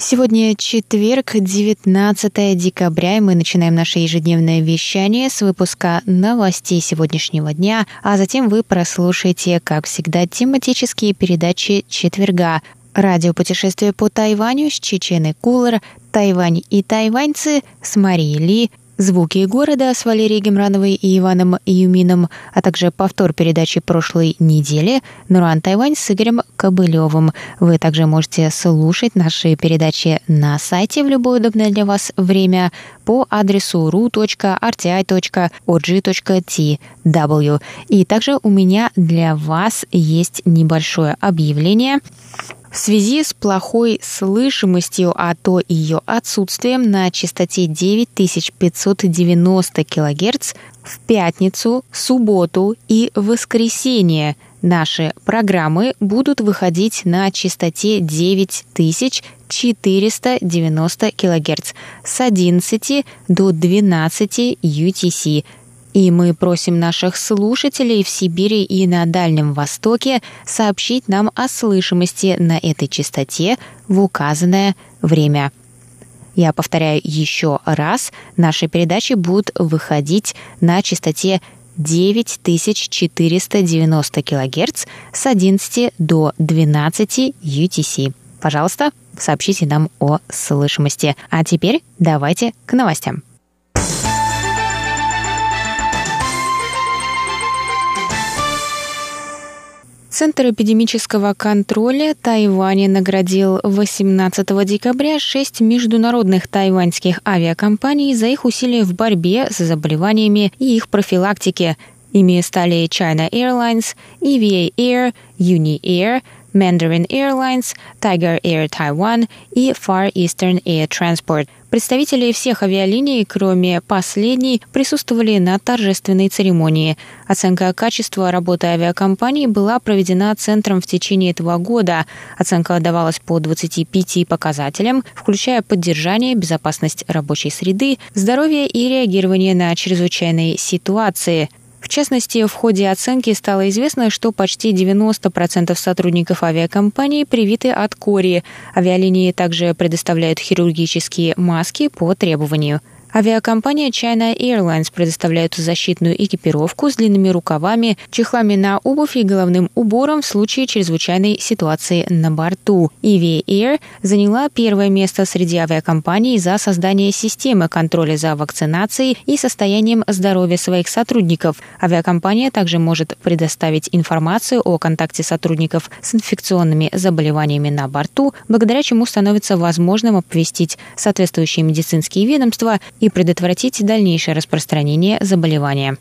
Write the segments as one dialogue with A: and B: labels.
A: Сегодня четверг, 19 декабря, и мы начинаем наше ежедневное вещание с выпуска новостей сегодняшнего дня, а затем вы прослушаете, как всегда, тематические передачи четверга. Радиопутешествие по Тайваню с Чеченой Кулер, Тайвань и тайваньцы с Марией Ли, Звуки города с Валерией Гемрановой и Иваном Юмином, а также повтор передачи прошлой недели «Нуран Тайвань» с Игорем Кобылевым. Вы также можете слушать наши передачи на сайте в любое удобное для вас время по адресу ru.rti.org.tw. И также у меня для вас есть небольшое объявление – в связи с плохой слышимостью, а то ее отсутствием на частоте 9590 кГц в пятницу, субботу и воскресенье наши программы будут выходить на частоте 9490 кГц с 11 до 12 UTC – и мы просим наших слушателей в Сибири и на Дальнем Востоке сообщить нам о слышимости на этой частоте в указанное время. Я повторяю еще раз, наши передачи будут выходить на частоте 9490 кГц с 11 до 12 UTC. Пожалуйста, сообщите нам о слышимости. А теперь давайте к новостям. Центр эпидемического контроля Тайваня наградил 18 декабря шесть международных тайваньских авиакомпаний за их усилия в борьбе с заболеваниями и их профилактике. Ими стали China Airlines, EVA Air, Uni Air, Mandarin Airlines, Tiger Air Taiwan и Far Eastern Air Transport – Представители всех авиалиний, кроме последней, присутствовали на торжественной церемонии. Оценка качества работы авиакомпаний была проведена Центром в течение этого года. Оценка давалась по 25 показателям, включая поддержание, безопасность рабочей среды, здоровье и реагирование на чрезвычайные ситуации – в частности, в ходе оценки стало известно, что почти 90% сотрудников авиакомпании привиты от кори. Авиалинии также предоставляют хирургические маски по требованию – Авиакомпания China Airlines предоставляет защитную экипировку с длинными рукавами, чехлами на обувь и головным убором в случае чрезвычайной ситуации на борту. EVA Air заняла первое место среди авиакомпаний за создание системы контроля за вакцинацией и состоянием здоровья своих сотрудников. Авиакомпания также может предоставить информацию о контакте сотрудников с инфекционными заболеваниями на борту, благодаря чему становится возможным оповестить соответствующие медицинские ведомства и предотвратить дальнейшее распространение заболевания.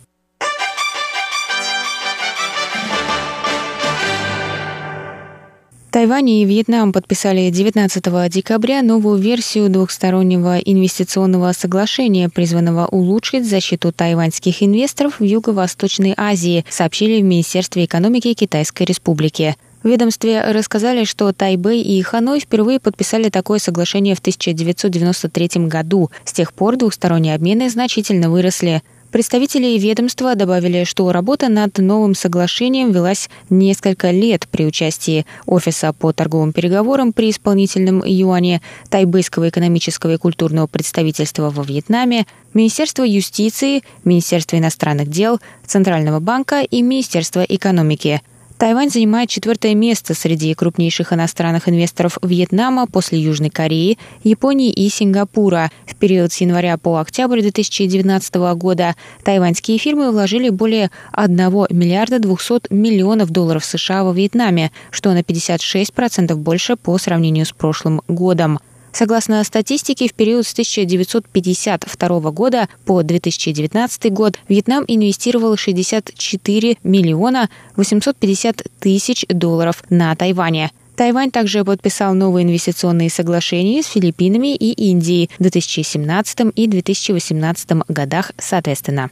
A: Тайвань и Вьетнам подписали 19 декабря новую версию двухстороннего инвестиционного соглашения, призванного улучшить защиту тайваньских инвесторов в Юго-Восточной Азии, сообщили в Министерстве экономики Китайской Республики. В ведомстве рассказали, что Тайбэй и Ханой впервые подписали такое соглашение в 1993 году. С тех пор двухсторонние обмены значительно выросли. Представители ведомства добавили, что работа над новым соглашением велась несколько лет при участии Офиса по торговым переговорам при исполнительном юане, Тайбэйского экономического и культурного представительства во Вьетнаме, Министерства юстиции, Министерства иностранных дел, Центрального банка и Министерства экономики – Тайвань занимает четвертое место среди крупнейших иностранных инвесторов Вьетнама после Южной Кореи, Японии и Сингапура. В период с января по октябрь 2019 года тайваньские фирмы вложили более 1 миллиарда 200 миллионов долларов США во Вьетнаме, что на 56% больше по сравнению с прошлым годом. Согласно статистике, в период с 1952 года по 2019 год Вьетнам инвестировал 64 миллиона 850 тысяч долларов на Тайване. Тайвань также подписал новые инвестиционные соглашения с Филиппинами и Индией в 2017 и 2018 годах соответственно.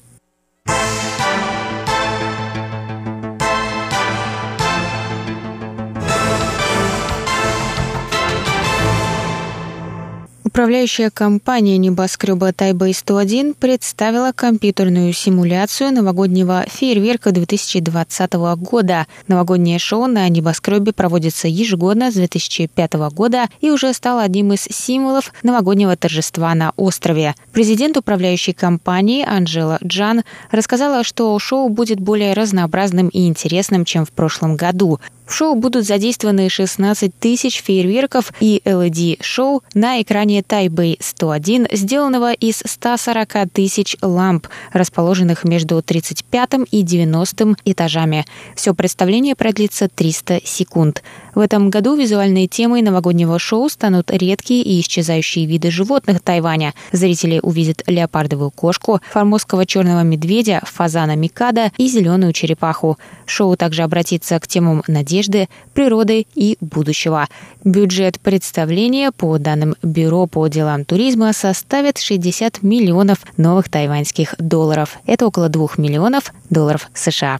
A: Управляющая компания небоскреба Тайбэй-101 представила компьютерную симуляцию новогоднего фейерверка 2020 года. Новогоднее шоу на небоскребе проводится ежегодно с 2005 года и уже стало одним из символов новогоднего торжества на острове. Президент управляющей компании Анжела Джан рассказала, что шоу будет более разнообразным и интересным, чем в прошлом году. В шоу будут задействованы 16 тысяч фейерверков и LED-шоу на экране Тайбэй 101, сделанного из 140 тысяч ламп, расположенных между 35 и 90 этажами. Все представление продлится 300 секунд. В этом году визуальной темой новогоднего шоу станут редкие и исчезающие виды животных Тайваня. Зрители увидят леопардовую кошку, формозского черного медведя, фазана Микада и зеленую черепаху. Шоу также обратится к темам надежды, природы и будущего. Бюджет представления, по данным Бюро по делам туризма, составит 60 миллионов новых тайваньских долларов. Это около 2 миллионов долларов США.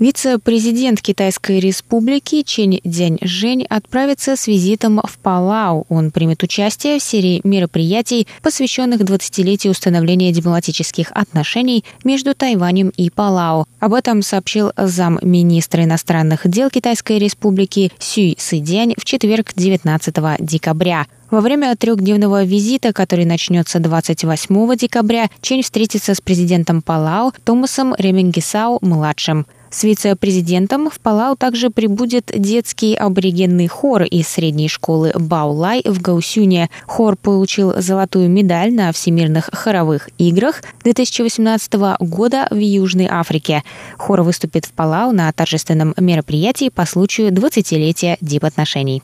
A: Вице-президент Китайской республики Чень Дзянь-Жень отправится с визитом в Палау. Он примет участие в серии мероприятий, посвященных 20-летию установления дипломатических отношений между Тайванем и Палау. Об этом сообщил замминистра иностранных дел Китайской республики Сюй Сыдянь в четверг 19 декабря. Во время трехдневного визита, который начнется 28 декабря, Чень встретится с президентом Палау Томасом Ремингисау-младшим. С вице-президентом в Палау также прибудет детский аборигенный хор из средней школы Баулай в Гаусюне. Хор получил золотую медаль на Всемирных хоровых играх 2018 года в Южной Африке. Хор выступит в Палау на торжественном мероприятии по случаю 20-летия дипотношений.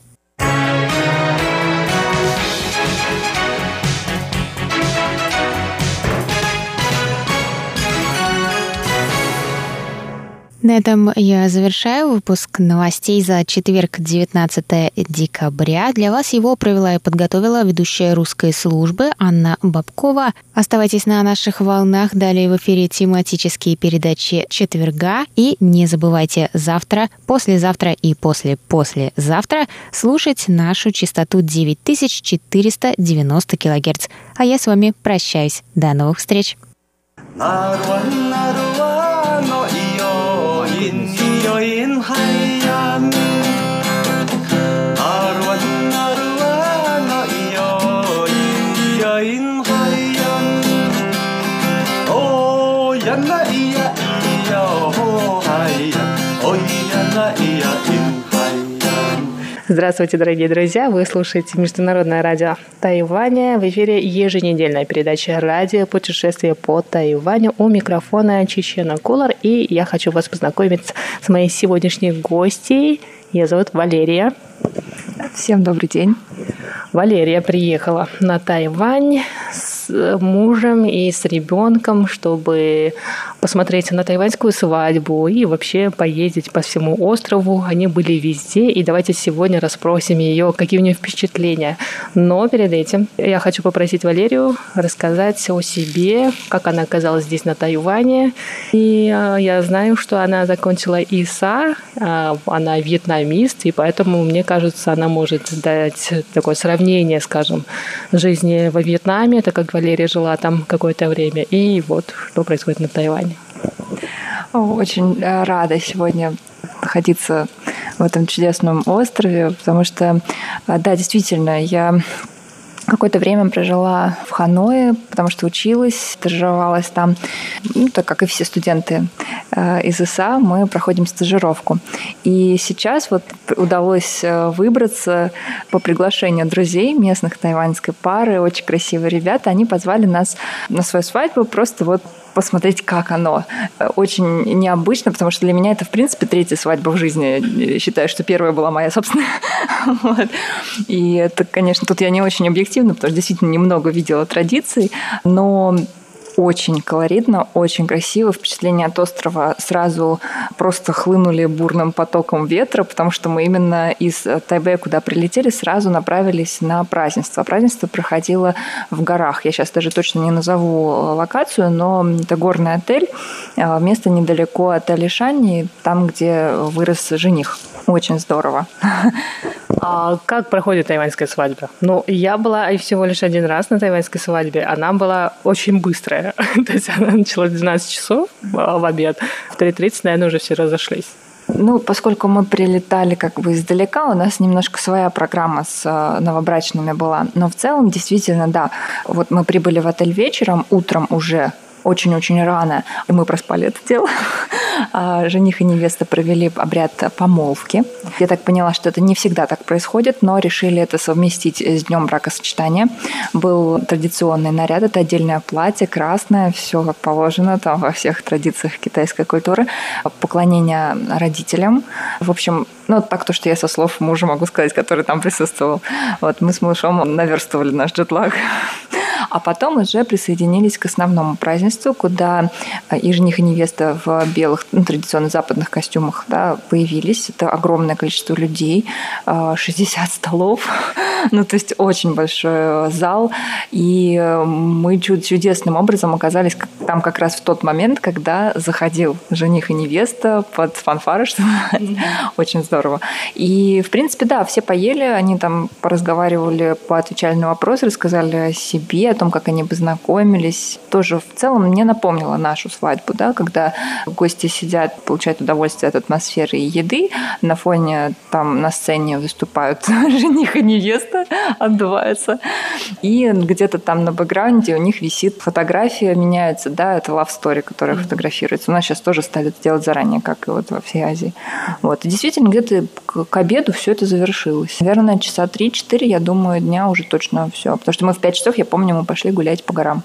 A: На этом я завершаю выпуск новостей за четверг, 19 декабря. Для вас его провела и подготовила ведущая русской службы Анна Бабкова. Оставайтесь на наших волнах. Далее в эфире тематические передачи четверга. И не забывайте завтра, послезавтра и после-послезавтра слушать нашу частоту 9490 кГц. А я с вами прощаюсь. До новых встреч! 여 Здравствуйте, дорогие друзья! Вы слушаете Международное радио Тайваня. В эфире еженедельная передача «Радио. Путешествие по Тайваню». У микрофона Чечена Кулар. И я хочу вас познакомить с моей сегодняшней гостьей. Ее зовут Валерия.
B: Всем добрый день.
A: Валерия приехала на Тайвань с мужем и с ребенком, чтобы посмотреть на тайваньскую свадьбу и вообще поездить по всему острову. Они были везде, и давайте сегодня расспросим ее, какие у нее впечатления. Но перед этим я хочу попросить Валерию рассказать о себе, как она оказалась здесь на Тайване. И э, я знаю, что она закончила ИСА, э, она вьетнамист, и поэтому, мне кажется, она может дать такое сравнение, скажем, жизни во Вьетнаме, так как Валерия жила там какое-то время, и вот что происходит на Тайване.
B: Очень э, рада сегодня находиться в этом чудесном острове, потому что, э, да, действительно, я Какое-то время прожила в Ханое, потому что училась, стажировалась там. Ну, так как и все студенты э, из ИСА, мы проходим стажировку. И сейчас вот удалось э, выбраться по приглашению друзей местных тайваньской пары, очень красивые ребята. Они позвали нас на свою свадьбу просто вот посмотреть, как оно. Очень необычно, потому что для меня это, в принципе, третья свадьба в жизни. Считаю, что первая была моя собственная. вот. И это, конечно, тут я не очень объективна, потому что действительно немного видела традиций, но очень колоритно, очень красиво. Впечатления от острова сразу просто хлынули бурным потоком ветра, потому что мы именно из Тайбэя, куда прилетели, сразу направились на празднество. Празднество проходило в горах. Я сейчас даже точно не назову локацию, но это горный отель, а, место недалеко от Алишани, там, где вырос жених. Очень здорово.
C: А как проходит тайваньская свадьба? Ну, я была всего лишь один раз на тайваньской свадьбе. Она была очень быстрая. То есть она началась в 12 часов а, в обед. В 3.30, наверное, уже все разошлись.
B: Ну, поскольку мы прилетали как бы издалека, у нас немножко своя программа с э, новобрачными была. Но в целом, действительно, да. Вот мы прибыли в отель вечером, утром уже очень-очень рано, и мы проспали это дело. А жених и невеста провели обряд помолвки. Я так поняла, что это не всегда так происходит, но решили это совместить с днем бракосочетания. Был традиционный наряд, это отдельное платье, красное, все как положено, там во всех традициях китайской культуры. Поклонение родителям. В общем, ну, так то, что я со слов мужа могу сказать, который там присутствовал. Вот мы с малышом наверстывали наш джетлаг а потом уже присоединились к основному празднеству, куда э, и жених, и невеста в белых, ну, традиционно западных костюмах да, появились. Это огромное количество людей, 60 э, столов, ну, то есть очень большой зал, и э, мы чудесным образом оказались там как раз в тот момент, когда заходил жених и невеста под фанфары, что очень здорово. И, в принципе, да, все поели, они там поразговаривали, поотвечали на вопросы, рассказали о себе, о том, как они познакомились. Тоже в целом мне напомнило нашу свадьбу, да, когда гости сидят, получают удовольствие от атмосферы и еды. На фоне там на сцене выступают жених и невеста, отдуваются. И где-то там на бэкграунде у них висит фотография, меняется, да, это love story, которая фотографируется. У нас сейчас тоже стали это делать заранее, как и вот во всей Азии. Вот. И действительно, где-то к обеду все это завершилось. Наверное, часа 3-4, я думаю, дня уже точно все. Потому что мы в 5 часов, я помню, мы пошли гулять по горам.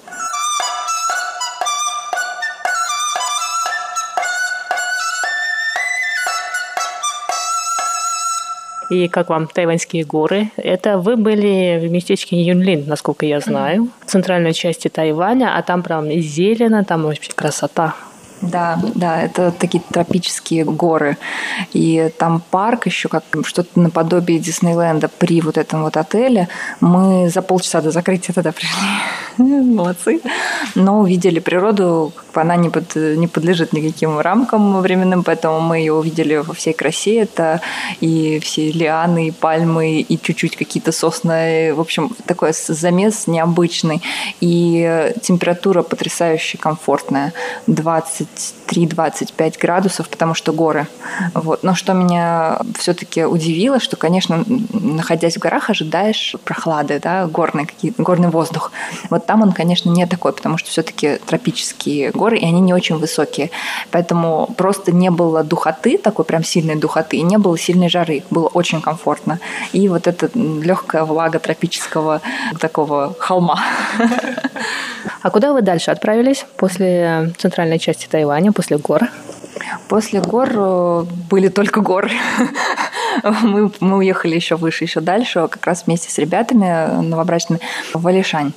C: И как вам тайваньские горы? Это вы были в местечке Юнлин, насколько я знаю, в центральной части Тайваня, а там прям зелено, там вообще красота.
B: Да, да, это такие тропические горы. И там парк еще, как что-то наподобие Диснейленда при вот этом вот отеле. Мы за полчаса до закрытия тогда пришли. Молодцы. Но увидели природу, она не, под, не подлежит никаким рамкам временным, поэтому мы ее увидели во всей красе. Это и все лианы, и пальмы, и чуть-чуть какие-то сосны. В общем, такой замес необычный. И температура потрясающе комфортная. 20 23-25 градусов, потому что горы. Вот. Но что меня все-таки удивило, что, конечно, находясь в горах, ожидаешь прохлады, да, горный, какие, горный воздух. Вот там он, конечно, не такой, потому что все-таки тропические горы, и они не очень высокие. Поэтому просто не было духоты, такой прям сильной духоты, и не было сильной жары. Было очень комфортно. И вот эта легкая влага тропического такого холма.
C: А куда вы дальше отправились после центральной части Тайваня, после гор?
B: После гор э, были только горы. Мы, мы уехали еще выше, еще дальше, как раз вместе с ребятами новобрачными в Алишань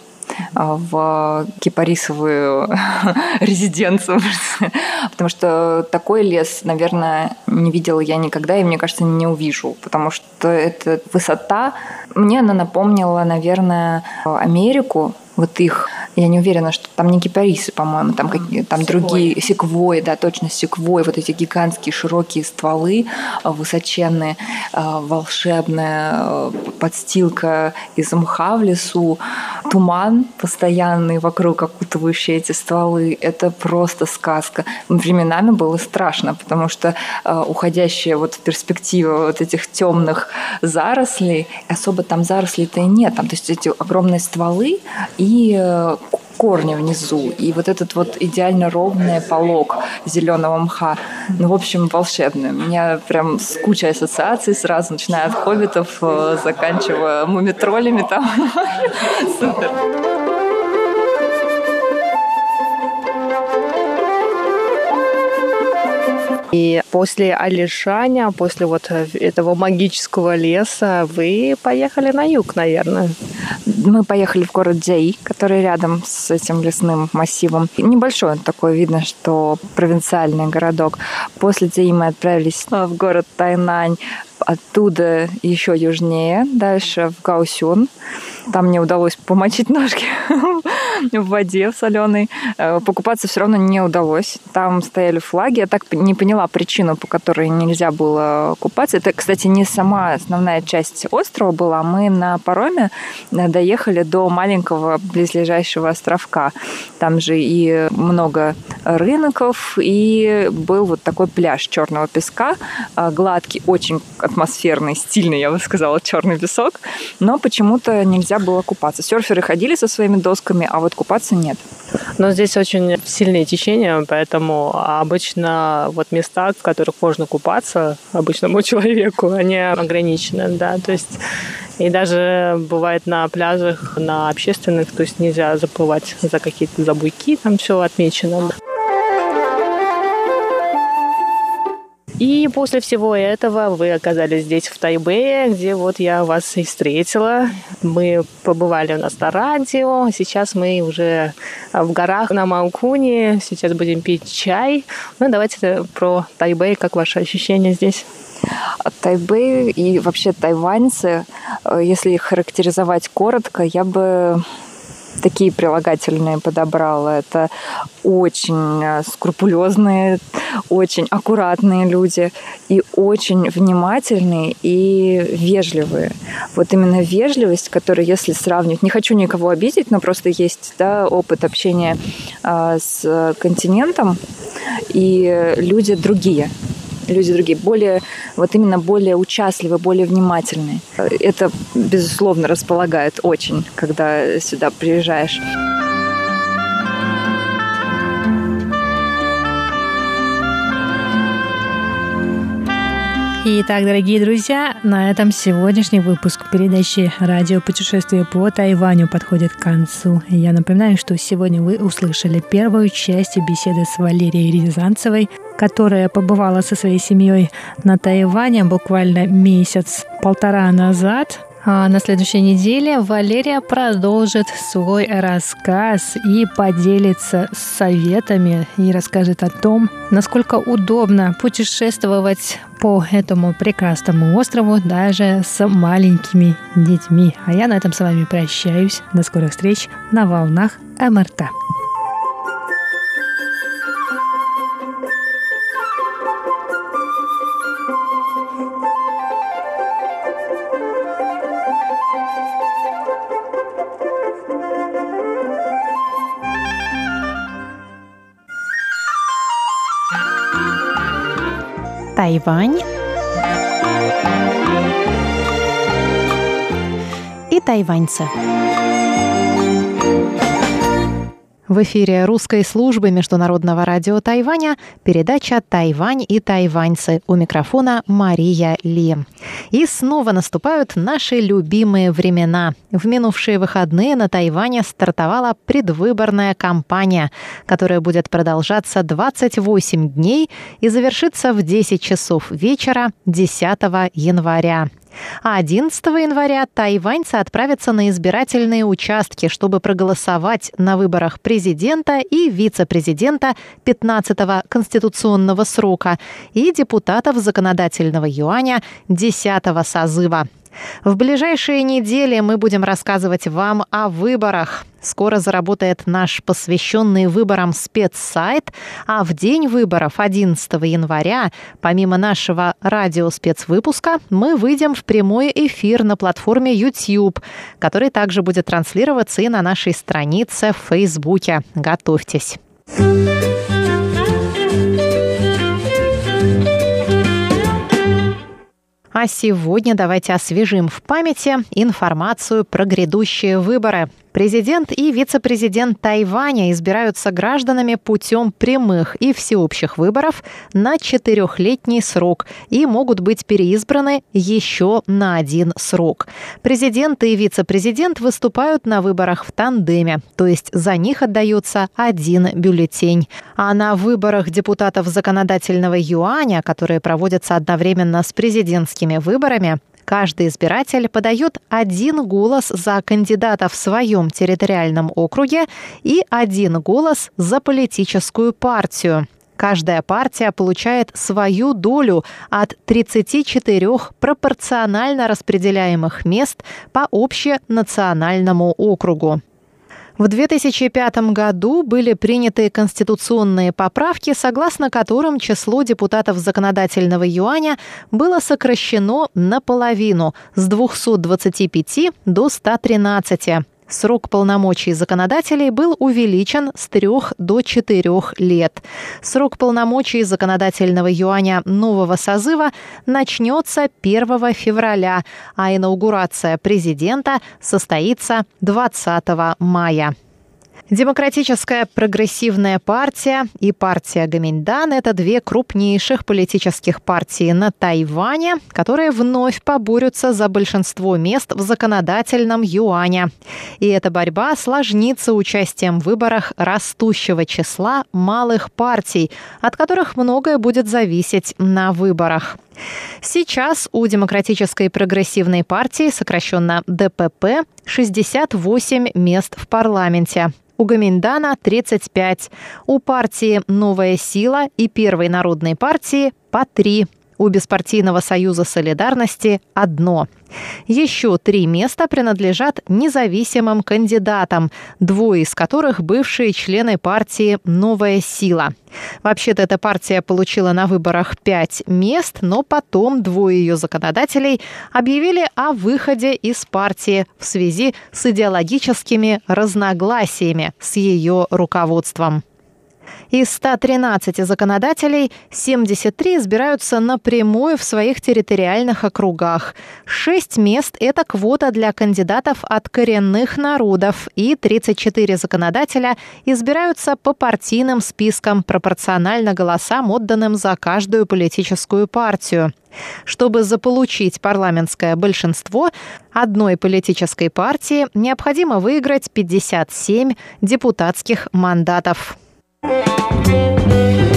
B: в кипарисовую резиденцию. Потому что такой лес, наверное, не видела я никогда, и мне кажется, не увижу. Потому что эта высота, мне она напомнила, наверное, Америку, вот их я не уверена, что там не кипарисы, по-моему, там, какие, там секвой. другие, секвой, да, точно секвой, вот эти гигантские широкие стволы, э, высоченные, э, волшебная э, подстилка из мха в лесу, туман постоянный вокруг, окутывающий эти стволы, это просто сказка. Временами было страшно, потому что уходящая вот перспектива вот этих темных зарослей, особо там зарослей-то и нет, там, то есть эти огромные стволы и корни внизу. И вот этот вот идеально ровный полог зеленого мха. Ну, в общем, волшебный. У меня прям с кучей ассоциаций сразу, начиная от хоббитов, э, заканчивая мумитролями там. Супер.
C: И после Алишаня, после вот этого магического леса, вы поехали на юг, наверное.
B: Мы поехали в город Дзяи, который рядом с этим лесным массивом. Небольшой он такой, видно, что провинциальный городок. После Дзяи мы отправились в город Тайнань, оттуда еще южнее, дальше в Гаусюн. Там мне удалось помочить ножки в воде в соленой. Э, покупаться все равно не удалось. Там стояли флаги. Я так не поняла причину, по которой нельзя было купаться. Это, кстати, не сама основная часть острова была. Мы на пароме э, доехали до маленького близлежащего островка. Там же и много рынков, и был вот такой пляж черного песка, э, гладкий, очень атмосферный, стильный, я бы сказала, черный песок. Но почему-то нельзя было купаться. Серферы ходили со своими досками, а вот купаться нет.
C: Но здесь очень сильные течения, поэтому обычно вот места, в которых можно купаться обычному человеку, они ограничены, да, то есть и даже бывает на пляжах, на общественных, то есть нельзя заплывать за какие-то забуйки, там все отмечено. И после всего этого вы оказались здесь, в Тайбэе, где вот я вас и встретила. Мы побывали у нас на радио, сейчас мы уже в горах на Маукуне, сейчас будем пить чай. Ну, давайте про Тайбэй, как ваши ощущения здесь?
B: Тайбэй и вообще тайваньцы, э, если их характеризовать коротко, я бы такие прилагательные подобрала. Это очень э, скрупулезные, очень аккуратные люди и очень внимательные и вежливые. Вот именно вежливость, которую, если сравнивать, не хочу никого обидеть, но просто есть да, опыт общения э, с континентом, и люди другие люди другие, более, вот именно более участливые, более внимательные. Это, безусловно, располагает очень, когда сюда приезжаешь.
D: Итак, дорогие друзья, на этом сегодняшний выпуск передачи «Радио путешествие по Тайваню» подходит к концу. Я напоминаю, что сегодня вы услышали первую часть беседы с Валерией Рязанцевой, которая побывала со своей семьей на Тайване буквально месяц-полтора назад – на следующей неделе Валерия продолжит свой рассказ и поделится советами и расскажет о том, насколько удобно путешествовать по этому прекрасному острову даже с маленькими детьми. А я на этом с вами прощаюсь. До скорых встреч на волнах МРТ.
E: Тайвань и тайваньцы. В эфире русской службы Международного радио Тайваня передача «Тайвань и тайваньцы». У микрофона Мария Ли. И снова наступают наши любимые времена. В минувшие выходные на Тайване стартовала предвыборная кампания, которая будет продолжаться 28 дней и завершится в 10 часов вечера 10 января. А 11 января тайваньцы отправятся на избирательные участки, чтобы проголосовать на выборах президента и вице-президента 15-го конституционного срока и депутатов законодательного юаня 10-го созыва. В ближайшие недели мы будем рассказывать вам о выборах. Скоро заработает наш посвященный выборам спецсайт, а в день выборов 11 января, помимо нашего радиоспецвыпуска, мы выйдем в прямой эфир на платформе YouTube, который также будет транслироваться и на нашей странице в Фейсбуке. Готовьтесь. А сегодня давайте освежим в памяти информацию про грядущие выборы – Президент и вице-президент Тайваня избираются гражданами путем прямых и всеобщих выборов на четырехлетний срок и могут быть переизбраны еще на один срок. Президент и вице-президент выступают на выборах в тандеме, то есть за них отдается один бюллетень. А на выборах депутатов законодательного юаня, которые проводятся одновременно с президентскими выборами, Каждый избиратель подает один голос за кандидата в своем территориальном округе и один голос за политическую партию. Каждая партия получает свою долю от 34 пропорционально распределяемых мест по общенациональному округу. В 2005 году были приняты конституционные поправки, согласно которым число депутатов законодательного юаня было сокращено наполовину с 225 до 113. Срок полномочий законодателей был увеличен с трех до четырех лет. Срок полномочий законодательного юаня нового созыва начнется 1 февраля, а инаугурация президента состоится 20 мая. Демократическая прогрессивная партия и партия Гаминьдан – это две крупнейших политических партии на Тайване, которые вновь поборются за большинство мест в законодательном юане. И эта борьба сложнится участием в выборах растущего числа малых партий, от которых многое будет зависеть на выборах. Сейчас у Демократической прогрессивной партии, сокращенно ДПП, 68 мест в парламенте. У Гаминдана 35, у партии «Новая сила» и Первой народной партии по 3 у Беспартийного союза солидарности – одно. Еще три места принадлежат независимым кандидатам, двое из которых бывшие члены партии «Новая сила». Вообще-то эта партия получила на выборах пять мест, но потом двое ее законодателей объявили о выходе из партии в связи с идеологическими разногласиями с ее руководством. Из 113 законодателей 73 избираются напрямую в своих территориальных округах. Шесть мест – это квота для кандидатов от коренных народов, и 34 законодателя избираются по партийным спискам пропорционально голосам, отданным за каждую политическую партию. Чтобы заполучить парламентское большинство, одной политической партии необходимо выиграть 57 депутатских мандатов. Música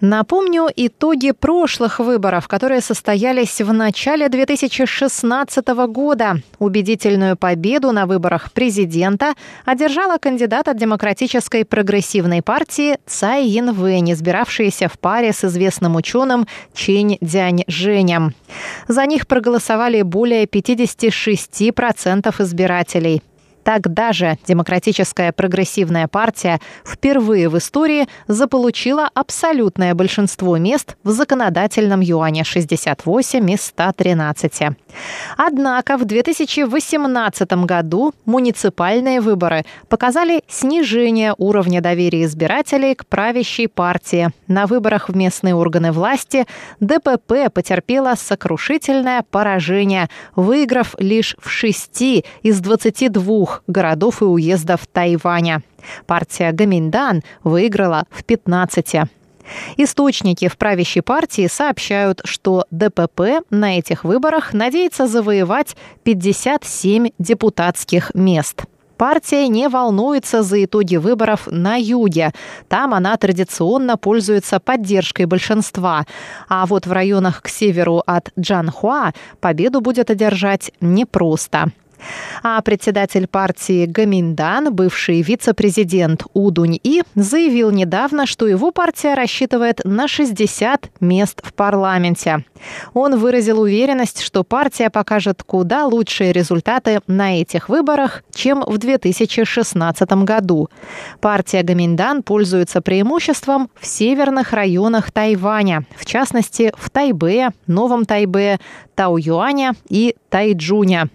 E: Напомню итоги прошлых выборов, которые состоялись в начале 2016 года. Убедительную победу на выборах президента одержала кандидат от Демократической прогрессивной партии Цай Янвэнь, избиравшаяся в паре с известным ученым Чинь Дянь Женем. За них проголосовали более 56% избирателей. Тогда же Демократическая прогрессивная партия впервые в истории заполучила абсолютное большинство мест в законодательном юане 68 из 113. Однако в 2018 году муниципальные выборы показали снижение уровня доверия избирателей к правящей партии. На выборах в местные органы власти ДПП потерпела сокрушительное поражение, выиграв лишь в шести из 22 городов и уездов Тайваня. Партия Гаминдан выиграла в 15. Источники в правящей партии сообщают, что ДПП на этих выборах надеется завоевать 57 депутатских мест. Партия не волнуется за итоги выборов на юге. Там она традиционно пользуется поддержкой большинства. А вот в районах к северу от Джанхуа победу будет одержать непросто. А председатель партии Гаминдан, бывший вице-президент Удунь-И, заявил недавно, что его партия рассчитывает на 60 мест в парламенте. Он выразил уверенность, что партия покажет куда лучшие результаты на этих выборах, чем в 2016 году. Партия Гаминдан пользуется преимуществом в северных районах Тайваня, в частности в Тайбе, Новом Тайбе, Тау-Юаня и Тайджуня.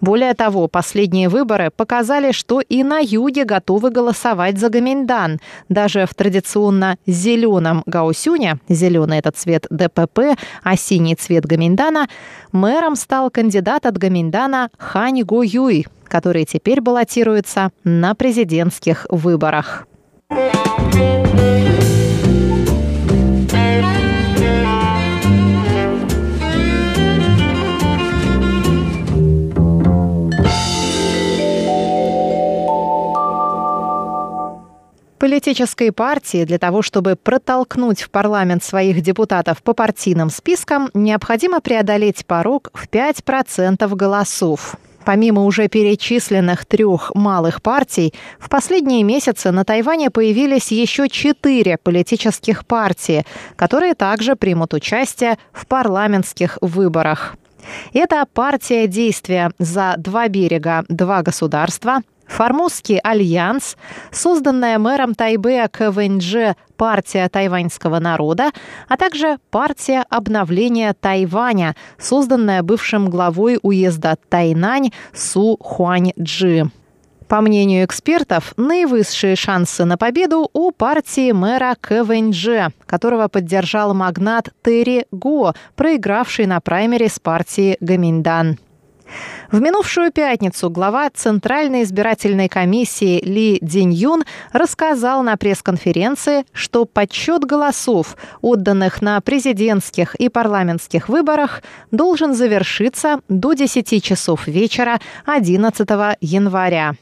E: Более того, последние выборы показали, что и на юге готовы голосовать за Гаминдан. Даже в традиционно зеленом Гаусюне, зеленый этот цвет ДПП, а синий цвет Гаминдана, мэром стал кандидат от Гаминдана Хань Го Юй, который теперь баллотируется на президентских выборах. Политической партии для того, чтобы протолкнуть в парламент своих депутатов по партийным спискам, необходимо преодолеть порог в 5% голосов. Помимо уже перечисленных трех малых партий, в последние месяцы на Тайване появились еще четыре политических партии, которые также примут участие в парламентских выборах. Это партия действия за два берега, два государства, Формозский альянс, созданная мэром Тайбэя КВНЖ партия тайваньского народа, а также партия обновления Тайваня, созданная бывшим главой уезда Тайнань Су Хуаньджи. По мнению экспертов, наивысшие шансы на победу у партии мэра КВНЖ, которого поддержал магнат Терри Го, проигравший на праймере с партии Гаминдан. В минувшую пятницу глава Центральной избирательной комиссии Ли Диньюн рассказал на пресс-конференции, что подсчет голосов, отданных на президентских и парламентских выборах, должен завершиться до 10 часов вечера 11 января.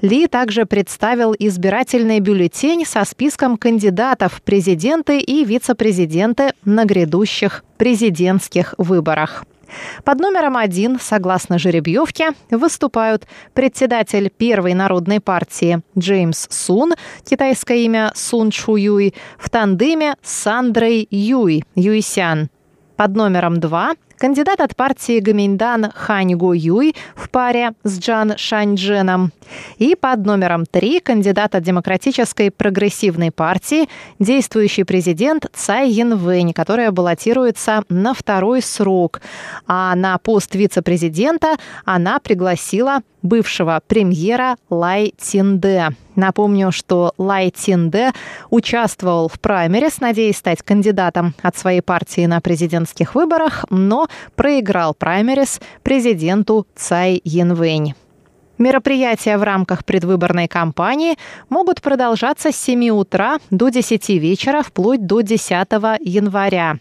E: ли также представил избирательный бюллетень со списком кандидатов в президенты и вице-президенты на грядущих президентских выборах. Под номером один, согласно жеребьевке, выступают председатель Первой народной партии Джеймс Сун, китайское имя Сун Чу Юй, в тандеме с Сандрой Юй, Юйсян. Под номером два кандидат от партии Гаминьдан Хань Го Юй в паре с Джан Шаньчженом. И под номером три кандидат от Демократической прогрессивной партии, действующий президент Цай Янвэнь, которая баллотируется на второй срок. А на пост вице-президента она пригласила бывшего премьера Лай Тинде. Напомню, что Лай Тинде участвовал в праймерис, надеясь стать кандидатом от своей партии на президентских выборах, но проиграл праймерис президенту Цай Янвэнь. Мероприятия в рамках предвыборной кампании могут продолжаться с 7 утра до 10 вечера вплоть до 10 января.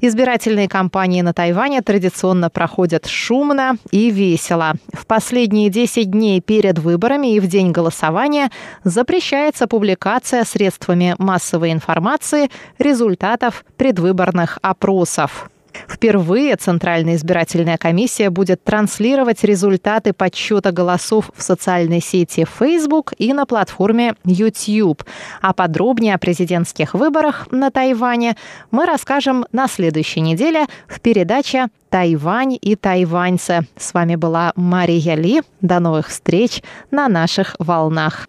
E: Избирательные кампании на Тайване традиционно проходят шумно и весело. В последние 10 дней перед выборами и в день голосования запрещается публикация средствами массовой информации результатов предвыборных опросов. Впервые Центральная избирательная комиссия будет транслировать результаты подсчета голосов в социальной сети Facebook и на платформе YouTube. А подробнее о президентских выборах на Тайване мы расскажем на следующей неделе в передаче «Тайвань и тайваньцы». С вами была Мария Ли. До новых встреч на наших волнах.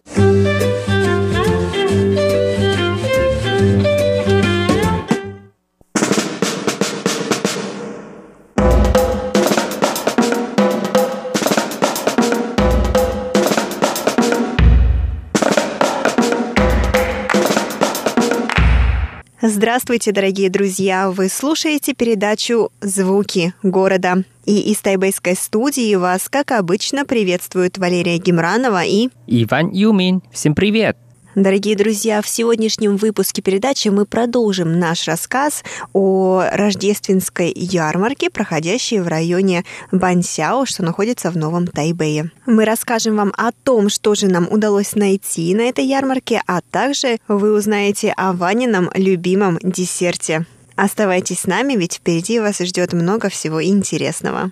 A: Здравствуйте, дорогие друзья! Вы слушаете передачу «Звуки города». И из тайбэйской студии вас, как обычно, приветствуют Валерия Гемранова и...
F: Иван Юмин. Всем привет!
A: Дорогие друзья, в сегодняшнем выпуске передачи мы продолжим наш рассказ о рождественской ярмарке, проходящей в районе Бансяо, что находится в Новом Тайбэе. Мы расскажем вам о том, что же нам удалось найти на этой ярмарке, а также вы узнаете о Ванином любимом десерте. Оставайтесь с нами, ведь впереди вас ждет много всего интересного.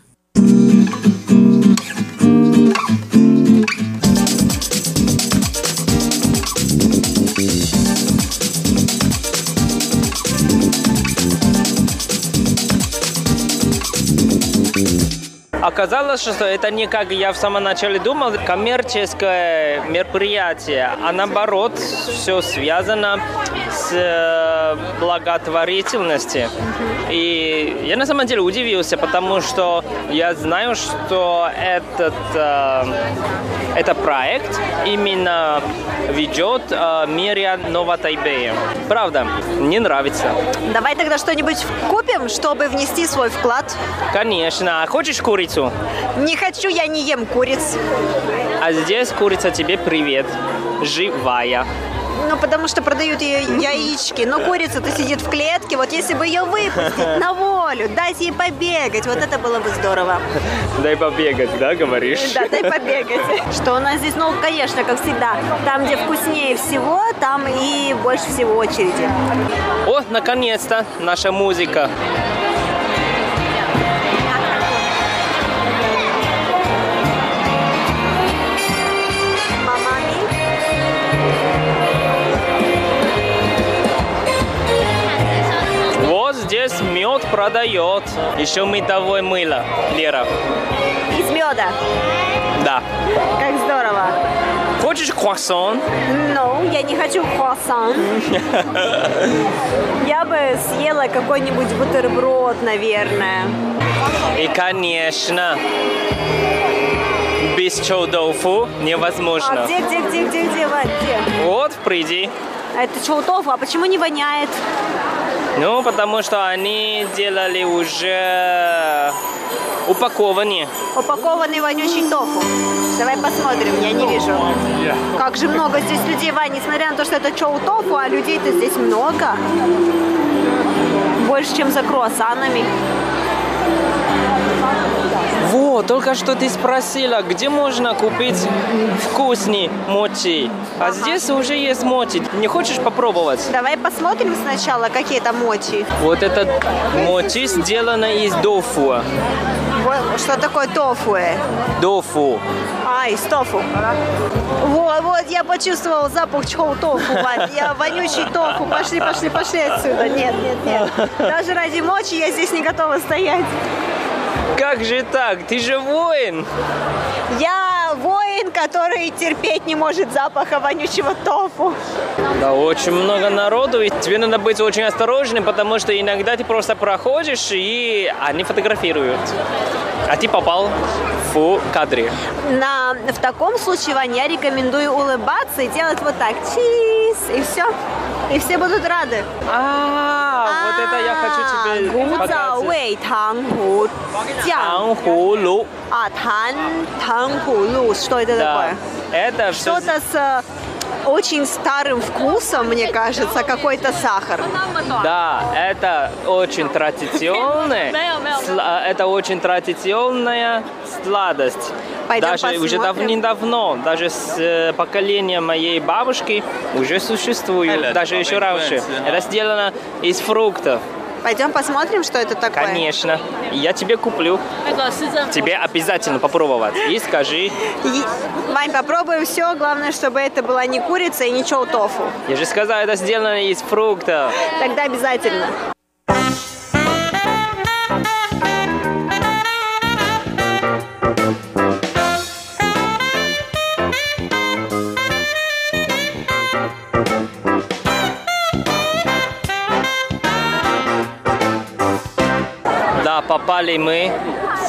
F: Оказалось, что это не как я в самом начале думал, коммерческое мероприятие, а наоборот, все связано с э, благотворительности. И я на самом деле удивился, потому что я знаю, что этот, э, этот проект именно ведет э, Мириан Новотайбея. Правда, мне нравится.
G: Давай тогда что-нибудь купим, чтобы внести свой вклад.
F: Конечно. А хочешь курицу?
G: Не хочу, я не ем куриц.
F: А здесь курица тебе привет. Живая.
G: Ну, потому что продают ее яички. Но курица-то сидит в клетке. Вот если бы ее выпустить на волю, дать ей побегать, вот это было бы здорово.
F: Дай побегать, да, говоришь?
G: Да, дай побегать. Что у нас здесь, ну, конечно, как всегда, там, где вкуснее всего, там и больше всего очереди.
F: О, наконец-то наша музыка. Мед продает. Еще медовое мыло, Лера.
G: Из меда.
F: Да.
G: Как здорово.
F: Хочешь круассан?
G: Ну, я не хочу круассан. Я бы съела какой-нибудь бутерброд, наверное.
F: И, конечно, без чоу-дофу
G: А
F: невозможно.
G: где, где, где, где, где, Вань, где?
F: Вот впереди.
G: А Это чоу-тофу, а почему не воняет?
F: Ну, потому что они делали уже упакование.
G: Упакованный вонючий тофу. Давай посмотрим, я не вижу. Как же много здесь людей, Вань, несмотря на то, что это чоу-тофу, а людей-то здесь много. Больше, чем за круассанами.
F: Вот, только что ты спросила, где можно купить вкусный мочи. А здесь уже есть мочи. Не хочешь попробовать?
G: Давай посмотрим сначала, какие там мочи.
F: Вот этот мочи сделано из дофу.
G: Что такое тофу? э?
F: Дофу.
G: А, из тофу. Вот, вот, я почувствовал запах чоу тофу, Вань. Я вонючий тофу. Пошли, пошли, пошли отсюда. Нет, нет, нет. Даже ради мочи я здесь не готова стоять.
F: Как же так? Ты же воин.
G: Я воин, который терпеть не может запаха вонючего тофу.
F: Да, очень много народу, и тебе надо быть очень осторожным, потому что иногда ты просто проходишь, и они фотографируют. А ты попал в кадре.
G: На, в таком случае, Вань, я рекомендую улыбаться и делать вот так. Чиз! И все. И все будут рады.
F: А, вот это я хочу
G: а,
F: ну
G: а, тан, тангхулу. Что это такое? Что-то с э, очень старым вкусом, мне кажется, какой-то сахар.
F: Да, это очень традиционная, э, это очень традиционная сладость.
G: Пойдем
F: даже уже
G: посмотрим.
F: давным-давно, даже с э, поколения моей бабушки уже существует, даже еще раньше. Это сделано из фруктов,
G: Пойдем посмотрим, что это такое.
F: конечно. Я тебе куплю. Тебе обязательно попробовать. И скажи,
G: Вань, попробуем все. Главное, чтобы это была не курица и не чоу тофу.
F: я же сказал, это сделано из фруктов.
G: Тогда обязательно.
F: Попали мы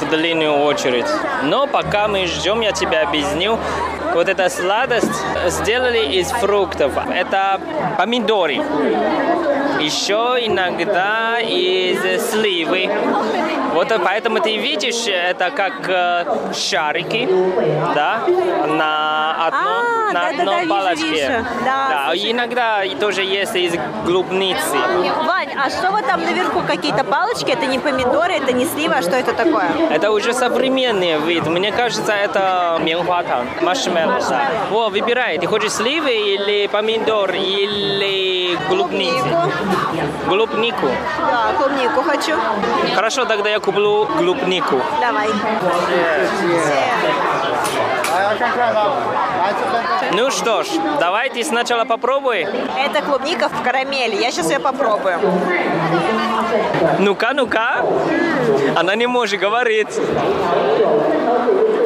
F: в длинную очередь. Но пока мы ждем, я тебе объясню. Вот эта сладость сделали из фруктов. Это помидоры. Еще иногда из сливы. Вот поэтому ты видишь, это как э, шарики, да, на одном,
G: А,
F: на
G: да-да-да,
F: одной
G: вижу,
F: палочке.
G: вижу. Да,
F: Да, иногда тоже есть из клубницы.
G: Вань, а что вот там наверху какие-то палочки? Это не помидоры, это не слива, а что это такое?
F: Это уже современный вид. Мне кажется, это менхуатан, маршмеллоу. Да. О, выбирай. Ты хочешь сливы или помидор, или клубницы?
G: Клубнику.
F: Клубнику.
G: Да, клубнику хочу.
F: Хорошо, тогда я куплю клубнику.
G: Давай.
F: Ну что ж, давайте сначала попробуй.
G: Это клубника в карамели. Я сейчас ее попробую.
F: Ну-ка, ну-ка. Она не может говорить.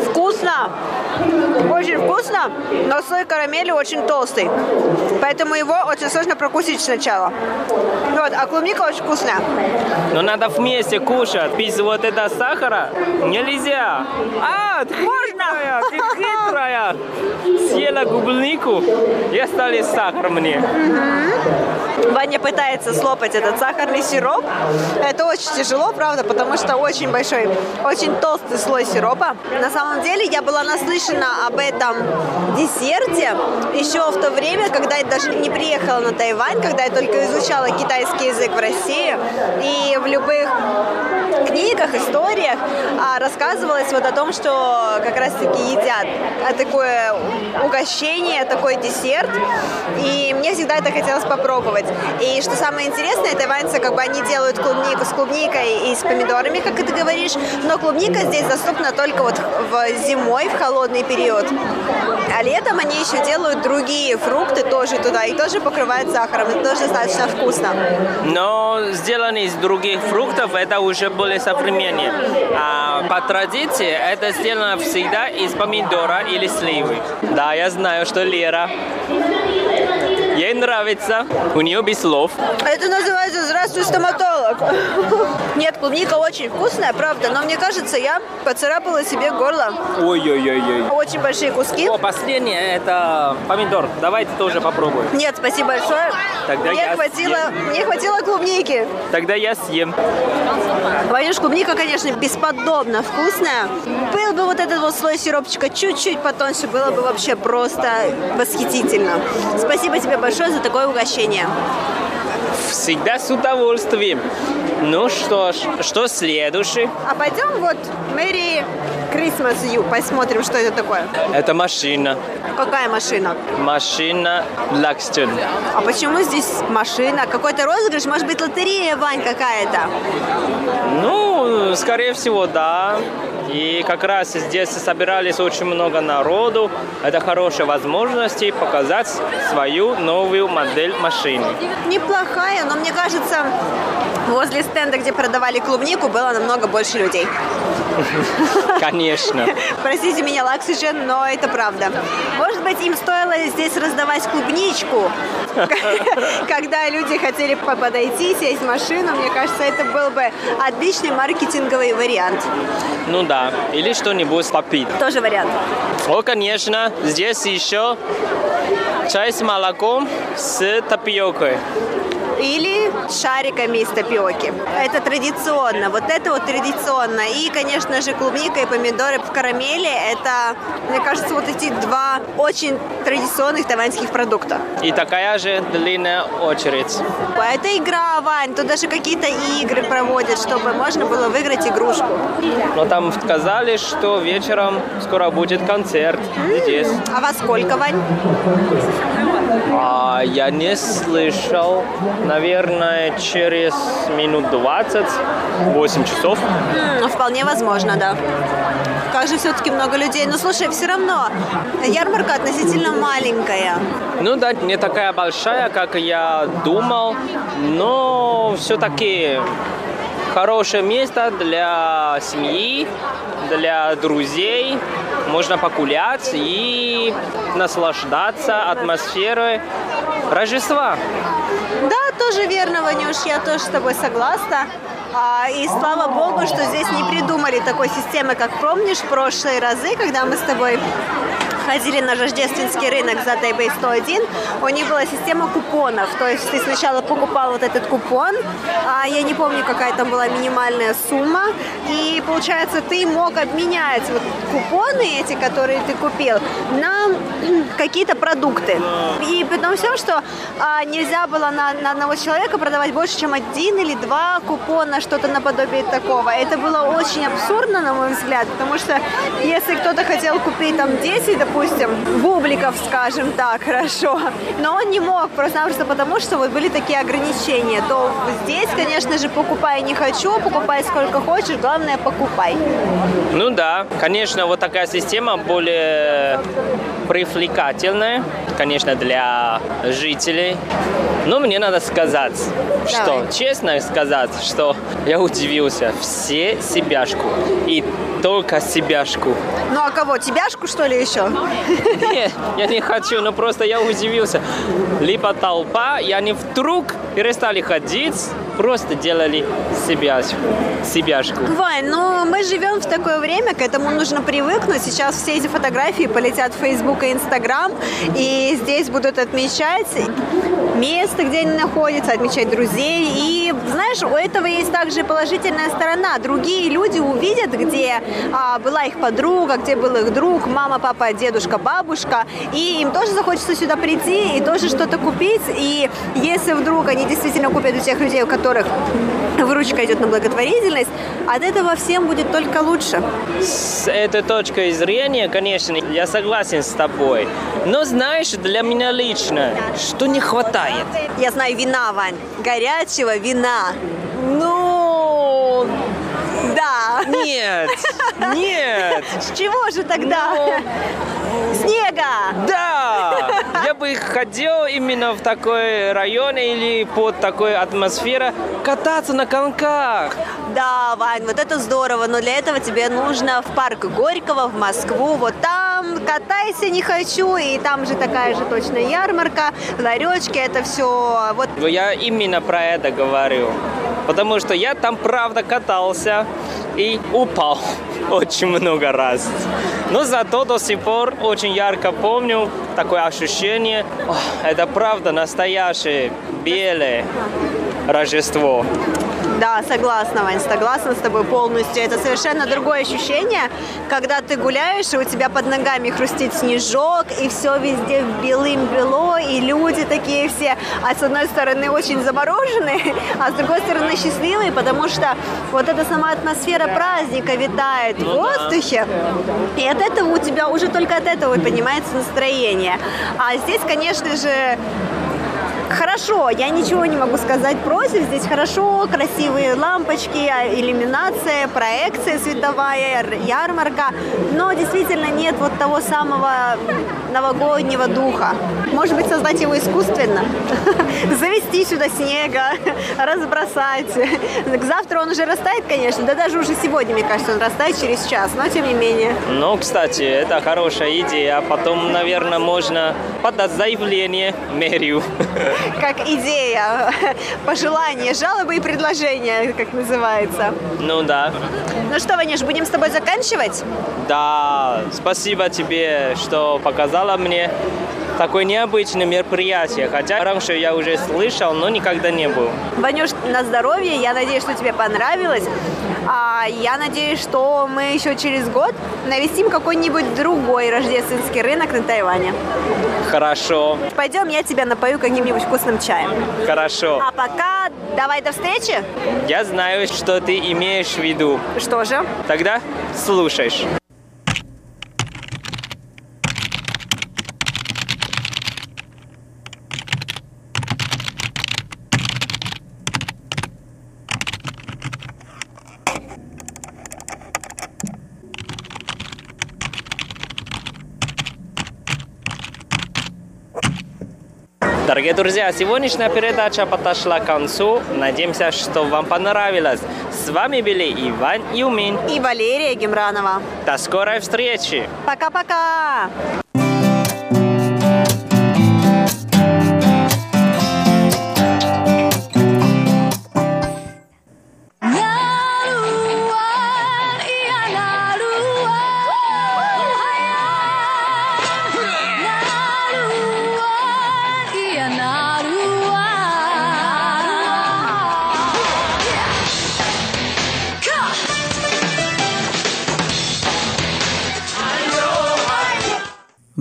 G: Вкусно! Очень вкусно, но слой карамели очень толстый. Поэтому его очень сложно прокусить сначала. Вот, а клубника очень вкусная.
F: Но надо вместе кушать. Без вот этого сахара нельзя. А, ты хитрая, ты хитрая. Съела клубнику и остались сахар мне.
G: Ваня пытается слопать этот сахарный сироп. Это очень тяжело, правда, потому что очень большой, очень толстый слой сиропа. На самом деле я была наслышана об этом десерте еще в то время, когда я даже не приехала на Тайвань, когда я только изучала китайский язык в России. И в любых книгах, историях а, рассказывалось вот о том, что как раз-таки едят такое угощение, такой десерт. И мне всегда это хотелось попробовать. И что самое интересное, тайваньцы как бы они делают клубнику с клубникой и с помидорами, как ты говоришь, но клубника здесь доступна только вот в зимой, в холодный период. А летом они еще делают другие фрукты тоже туда и тоже покрывают сахаром. Это тоже достаточно вкусно.
F: Но сделаны из других фруктов, это уже более современнее. А по традиции это сделано всегда из помидора или сливы. Да, я знаю, что Лера Ей нравится. У нее без слов.
G: Это называется «Здравствуй, стоматолог». Нет, клубника очень вкусная, правда, но мне кажется, я поцарапала себе горло.
F: Ой-ой-ой.
G: Очень большие куски.
F: О, последнее это помидор. Давайте тоже попробуем.
G: Нет, спасибо большое.
F: Тогда
G: мне,
F: я
G: хватило,
F: съем.
G: мне хватило клубники.
F: Тогда я съем.
G: Ванюш, клубника, конечно, бесподобно вкусная. Был бы вот этот вот слой сиропчика чуть-чуть потоньше, было бы вообще просто восхитительно. Спасибо тебе большое за такое угощение.
F: Всегда с удовольствием. Ну что ж, что следующий?
G: А пойдем вот Мэри Christmas Ю, посмотрим, что это такое.
F: Это машина.
G: Какая машина?
F: Машина Blackstone.
G: А почему здесь машина? Какой-то розыгрыш? Может быть, лотерея, Вань, какая-то?
F: Ну, скорее всего, да. И как раз здесь собирались очень много народу. Это хорошая возможность показать свою новую модель машины.
G: Неплохая, но мне кажется, возле стенда, где продавали клубнику, было намного больше людей.
F: Конечно.
G: Простите меня, Лаксиджен, но это правда. Может быть, им стоило здесь раздавать клубничку, когда люди хотели по- подойти, сесть в машину. Мне кажется, это был бы отличный маркетинговый вариант.
F: Ну да. Или что-нибудь попить.
G: Тоже вариант.
F: О, конечно, здесь еще чай с молоком с тапиокой.
G: Или шариками из тапиоки. Это традиционно. Вот это вот традиционно. И, конечно же, клубника и помидоры в карамели. Это, мне кажется, вот эти два очень традиционных тайваньских продукта.
F: И такая же длинная очередь.
G: Это игра, Вань. Тут даже какие-то игры проводят, чтобы можно было выиграть игрушку.
F: Но там сказали, что вечером скоро будет концерт здесь.
G: А во сколько, Вань?
F: А я не слышал. Наверное, через минут 20, 8 часов.
G: М, вполне возможно, да. Как же все-таки много людей. Но слушай, все равно ярмарка относительно маленькая.
F: Ну да, не такая большая, как я думал, но все-таки хорошее место для семьи, для друзей. Можно погулять и наслаждаться атмосферой Рождества.
G: Да, тоже верно, Ванюш, я тоже с тобой согласна. А, и слава богу, что здесь не придумали такой системы, как помнишь, в прошлые разы, когда мы с тобой ходили на рождественский рынок за Тайбэй 101, у них была система купонов. То есть ты сначала покупал вот этот купон, а я не помню, какая там была минимальная сумма, и получается ты мог обменять вот купоны эти, которые ты купил, на какие-то продукты. И при том всем, что а, нельзя было на, на одного человека продавать больше, чем один или два купона, что-то наподобие такого. Это было очень абсурдно, на мой взгляд, потому что если кто-то хотел купить там 10, допустим, бубликов, скажем так, хорошо, но он не мог, просто-напросто потому, что вот были такие ограничения, то здесь, конечно же, покупай не хочу, покупай сколько хочешь, главное покупай.
F: Ну да, конечно, вот такая система более привлекательная, конечно, для жителей. Но мне надо сказать, что,
G: Давай.
F: честно сказать, что Я удивился. Все себяшку. И только себяшку.
G: Ну а кого? Тебяшку, что ли, еще?
F: Нет, я не хочу, но просто я удивился. Либо толпа, и они вдруг перестали ходить, просто делали себяшку. себяшку.
G: Вань, ну мы живем в такое время, к этому нужно привыкнуть. Сейчас все эти фотографии полетят в Facebook и Instagram, и здесь будут отмечать место, где они находятся, отмечать друзей. И знаешь, у этого есть также положительная сторона. Другие люди увидят, где а, была их подруга, где был их друг, мама, папа, дедушка, бабушка, и им тоже захочется сюда прийти и тоже что-то купить. И если вдруг они действительно купят у тех людей, у которых выручка идет на благотворительность, от этого всем будет только лучше.
F: С этой точки зрения, конечно, я согласен с тобой. Но знаешь, для меня лично, что не хватает?
G: Я знаю вина, Вань. Горячего вина. Ну, да.
F: Нет, нет.
G: С чего же тогда? Снега.
F: Да, я бы хотел именно в такой районе или под такой атмосферой кататься на коньках.
G: Да, Вань, вот это здорово, но для этого тебе нужно в парк Горького, в Москву, вот там катайся не хочу, и там же такая же точно ярмарка, ларечки, это все. Вот
F: Я именно про это говорю. Потому что я там правда катался и упал очень много раз. Но зато до сих пор очень ярко помню такое ощущение. Это правда настоящее белое Рождество.
G: Да, согласна, Вань, согласна с тобой полностью. Это совершенно другое ощущение, когда ты гуляешь, и у тебя под ногами хрустит снежок, и все везде белым-бело, и люди такие все, а с одной стороны очень замороженные, а с другой стороны счастливые, потому что вот эта сама атмосфера праздника витает в воздухе, и от этого у тебя уже только от этого поднимается настроение. А здесь, конечно же, Хорошо, я ничего не могу сказать против. Здесь хорошо, красивые лампочки, а, иллюминация, проекция световая, ярмарка. Но действительно нет вот того самого новогоднего духа. Может быть, создать его искусственно. Завести сюда снега, разбросать. Завтра он уже растает, конечно. Да даже уже сегодня, мне кажется, он растает через час. Но тем не менее.
F: Ну, кстати, это хорошая идея. А потом, наверное, можно подать заявление мэрию.
G: Как идея, пожелания, жалобы и предложения, как называется.
F: Ну да.
G: Ну что, Ванюш, будем с тобой заканчивать?
F: Да, спасибо тебе, что показала мне такое необычное мероприятие. Хотя раньше я уже слышал, но никогда не был.
G: Ванюш, на здоровье. Я надеюсь, что тебе понравилось. А я надеюсь, что мы еще через год навестим какой-нибудь другой рождественский рынок на Тайване.
F: Хорошо,
G: Пойдем, я тебя напою каким-нибудь вкусным чаем.
F: хорошо.
G: А пока давай до встречи.
F: Я знаю, что ты имеешь в виду.
G: Что же?
F: Тогда слушаешь. Дорогие друзья, сегодняшняя передача подошла к концу. Надеемся, что вам понравилось. С вами были Иван Юмин.
G: И Валерия Гемранова.
F: До скорой встречи!
G: Пока-пока!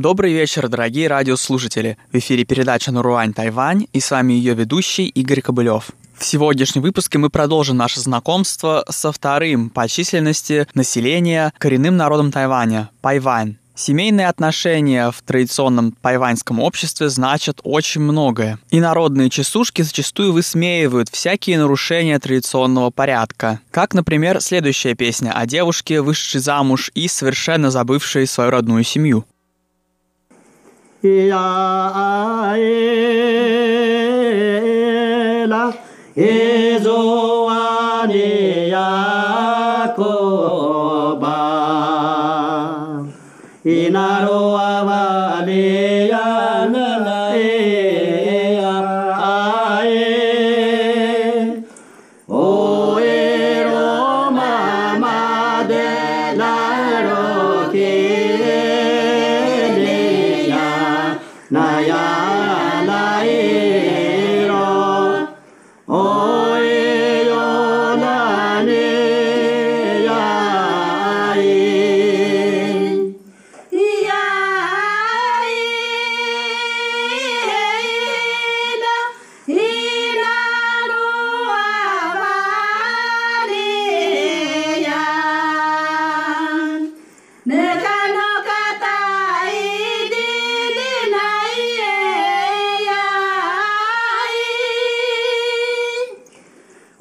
H: Добрый вечер, дорогие радиослушатели. В эфире передача «Наруань Тайвань» и с вами ее ведущий Игорь Кобылев. В сегодняшнем выпуске мы продолжим наше знакомство со вторым по численности населения коренным народом Тайваня – Пайвань. Семейные отношения в традиционном тайваньском обществе значат очень многое. И народные частушки зачастую высмеивают всякие нарушения традиционного порядка. Как, например, следующая песня о девушке, вышедшей замуж и совершенно забывшей свою родную семью.
I: là ai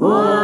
I: Whoa.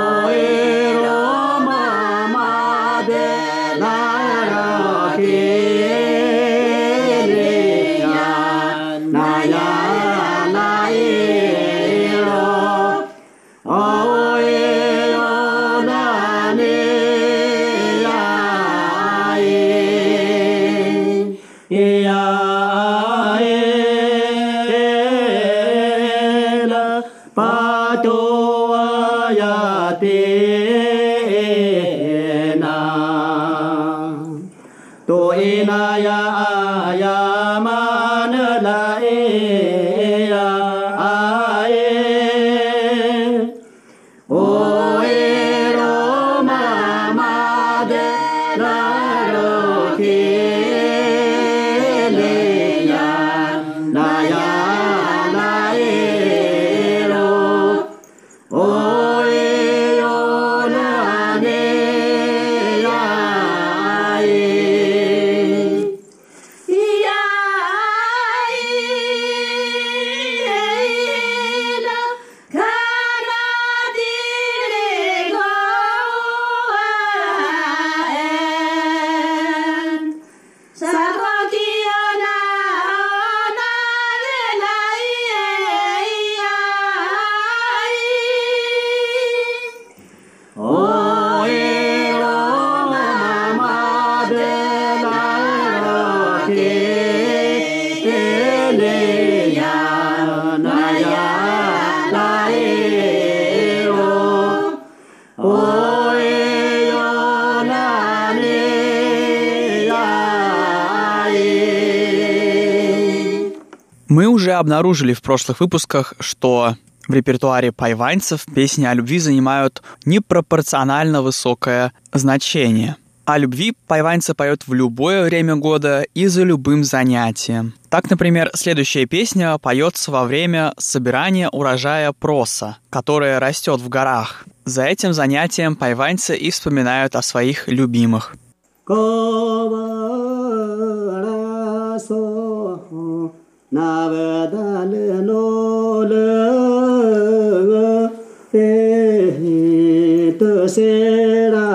J: Мы уже обнаружили в прошлых выпусках, что в репертуаре пайваньцев песни о любви занимают непропорционально высокое значение. О любви пайваньцы поют в любое время года и за любым занятием. Так, например, следующая песня поется во время собирания урожая проса, которое растет в горах. За этим занятием пайваньцы и вспоминают о своих любимых. बदल नोलो ते तुसेरा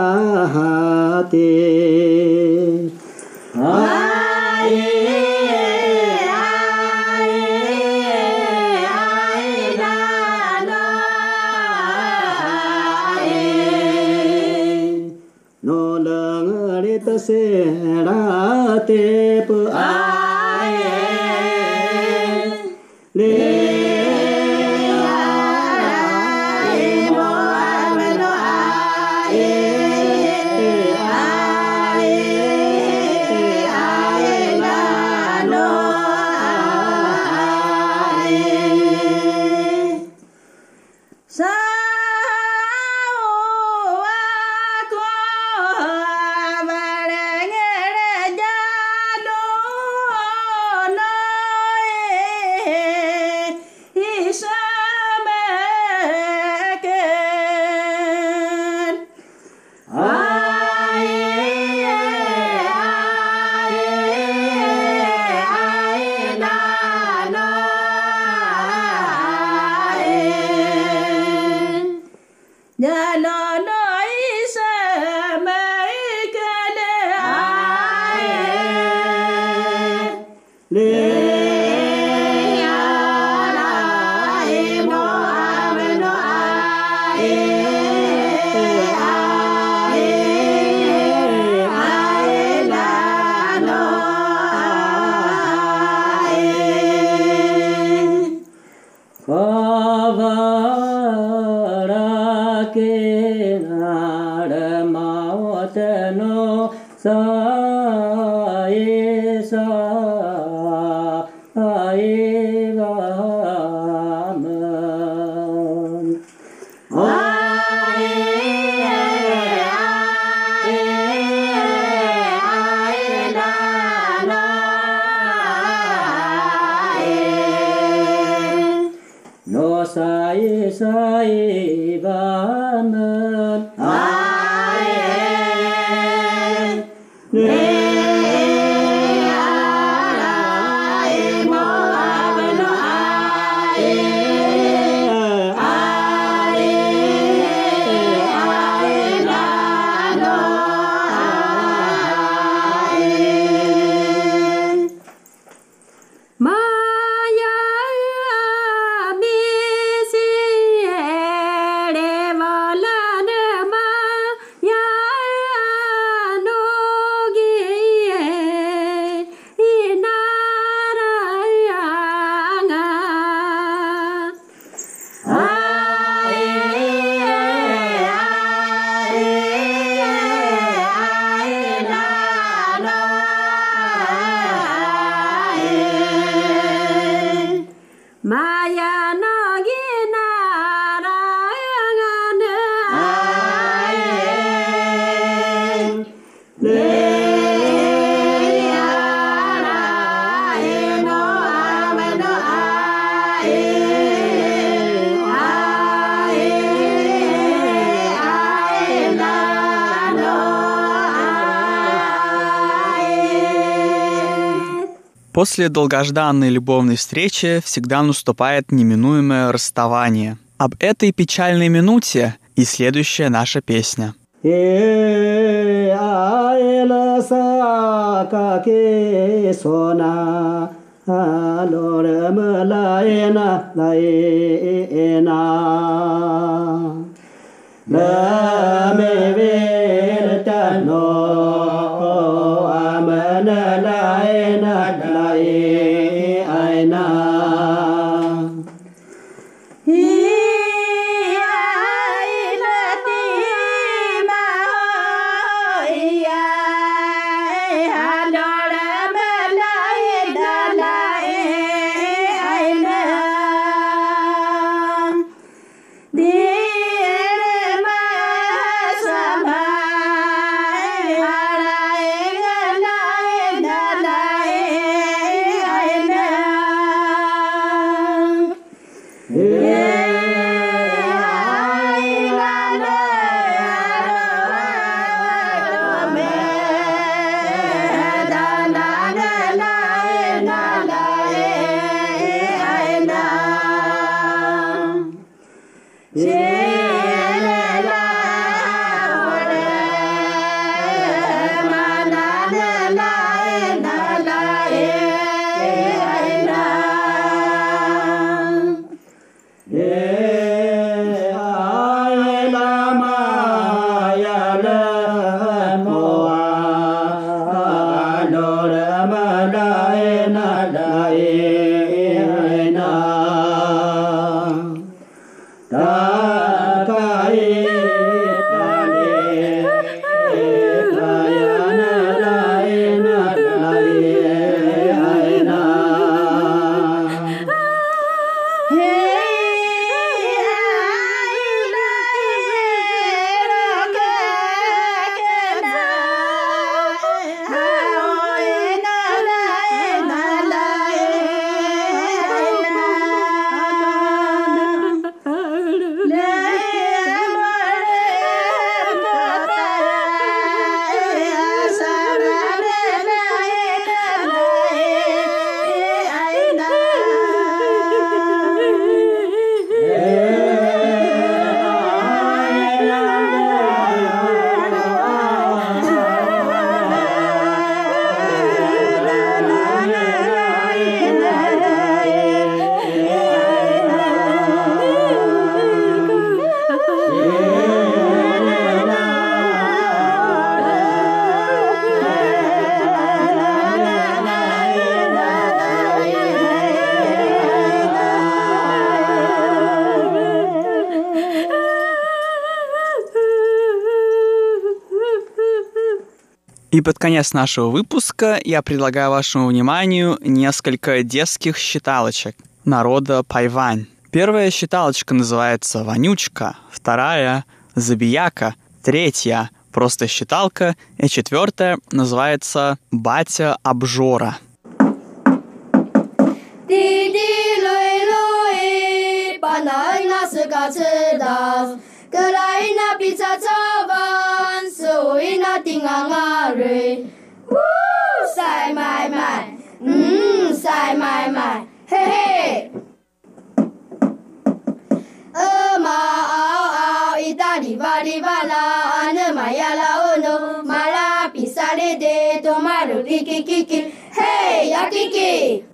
J: नो लगणे तुसेरा ते पु
H: No, no, My
J: После долгожданной любовной встречи всегда наступает неминуемое расставание. Об этой печальной минуте и следующая наша песня.
H: Yeah. Yeah. Под конец нашего выпуска я предлагаю вашему вниманию несколько детских считалочек народа Пайвань. Первая считалочка называется «Вонючка», вторая – «Забияка», третья – «Просто считалка» и четвертая называется «Батя обжора». Ди 格莱 Gerai na bisa coban, sui na tinggal ngari. Woo, sai mai mai, mmm, sai mai mai, hey hey. Ema au au itali bari bala, ane maya la ono, mala pisare de tomaru riki kiki, hey ya kiki.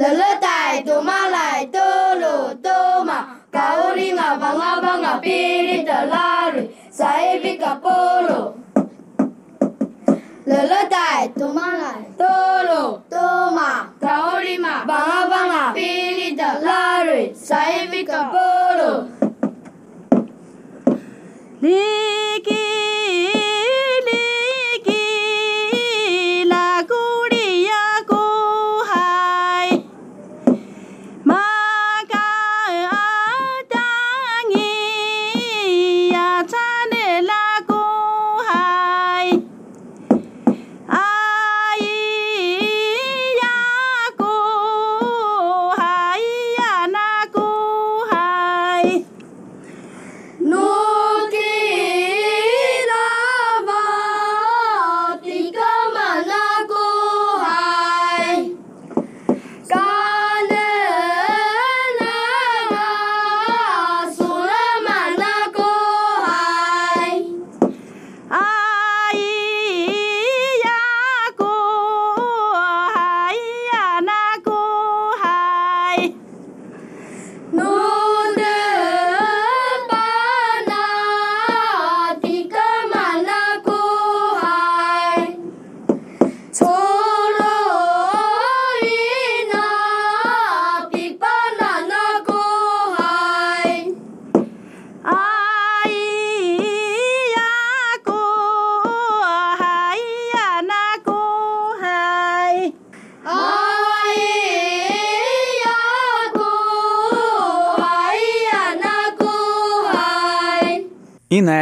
H: 乐乐带多马来多罗多马。Kauringa banga banga piri talari saibi kapolo. Lalatai tumalai tolo toma kaorima banga banga piri talari saibi kapolo. Liki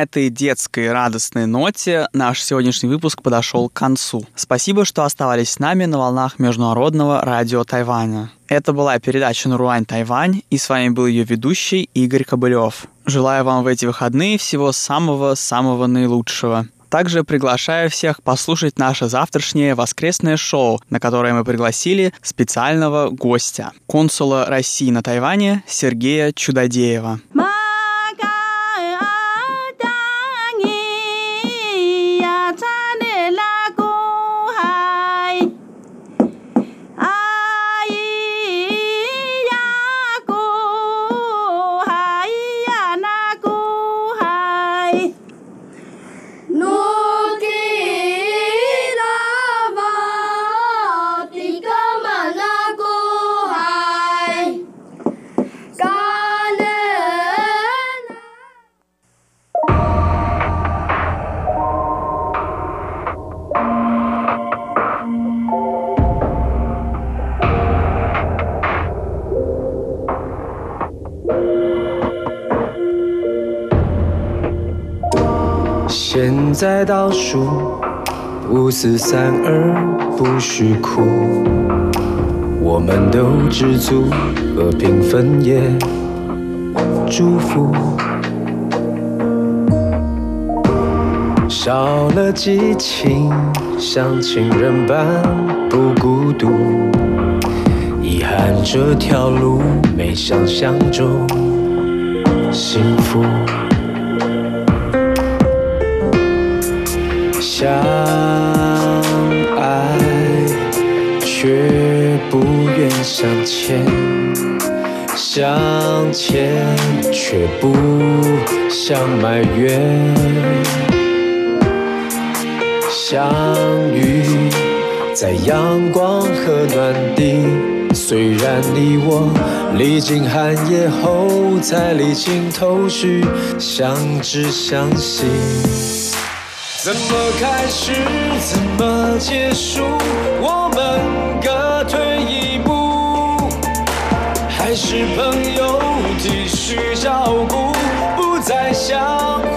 H: этой детской радостной ноте наш сегодняшний выпуск подошел к концу. Спасибо, что оставались с нами на волнах Международного радио Тайваня. Это была передача «Наруань Тайвань», и с вами был ее ведущий Игорь Кобылев. Желаю вам в эти выходные всего самого-самого наилучшего. Также приглашаю всех послушать наше завтрашнее воскресное шоу, на которое мы пригласили специального гостя, консула России на Тайване Сергея Чудодеева.
I: 现在倒数，五四三二，不许哭。我们都知足，和平分野，祝福。少了激情，像情人般不孤独。遗憾这条路没想象中幸福。相爱却不愿向前，向前却不想埋怨。相遇在阳光和暖地，虽然你我历经寒夜后才理清头绪，相知相惜。怎么开始，怎么结束？我们各退一步，还是朋友继续照顾，不再相。